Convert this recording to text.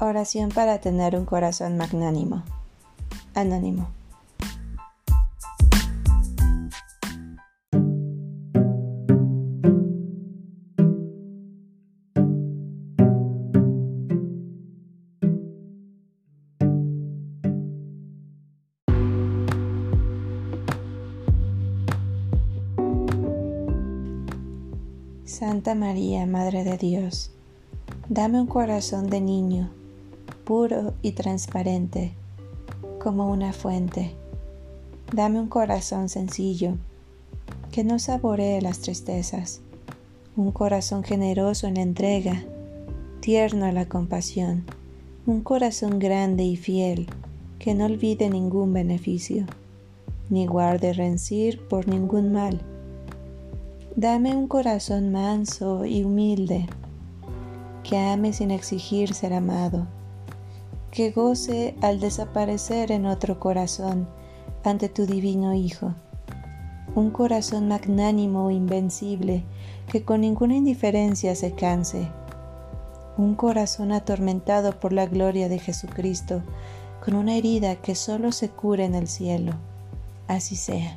Oración para tener un corazón magnánimo. Anónimo. Santa María, Madre de Dios, dame un corazón de niño puro y transparente, como una fuente. Dame un corazón sencillo, que no saboree las tristezas, un corazón generoso en la entrega, tierno a la compasión, un corazón grande y fiel, que no olvide ningún beneficio, ni guarde rencir por ningún mal. Dame un corazón manso y humilde, que ame sin exigir ser amado que goce al desaparecer en otro corazón ante tu divino Hijo. Un corazón magnánimo e invencible que con ninguna indiferencia se canse. Un corazón atormentado por la gloria de Jesucristo, con una herida que solo se cura en el cielo. Así sea.